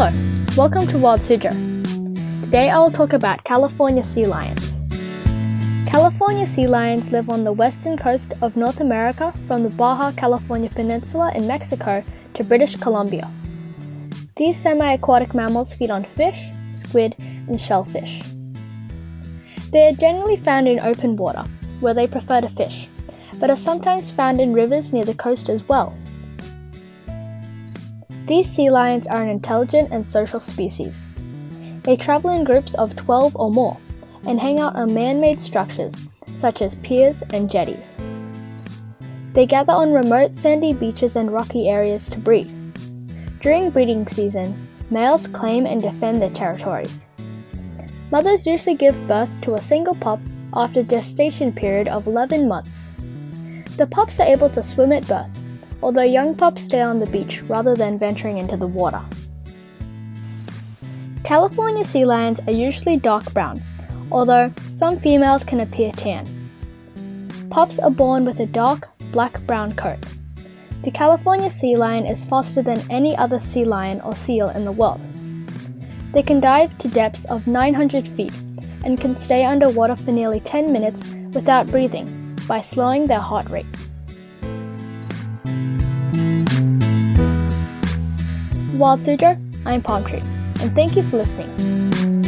Hello, welcome to Wild Suzhou. Today I will talk about California sea lions. California sea lions live on the western coast of North America from the Baja California Peninsula in Mexico to British Columbia. These semi aquatic mammals feed on fish, squid, and shellfish. They are generally found in open water, where they prefer to fish, but are sometimes found in rivers near the coast as well. These sea lions are an intelligent and social species. They travel in groups of 12 or more and hang out on man made structures such as piers and jetties. They gather on remote sandy beaches and rocky areas to breed. During breeding season, males claim and defend their territories. Mothers usually give birth to a single pup after a gestation period of 11 months. The pups are able to swim at birth although young pups stay on the beach rather than venturing into the water. California sea lions are usually dark brown, although some females can appear tan. Pups are born with a dark black brown coat. The California sea lion is faster than any other sea lion or seal in the world. They can dive to depths of 900 feet and can stay underwater for nearly 10 minutes without breathing by slowing their heart rate. Wild Suzhou, I'm Palm Tree, and thank you for listening.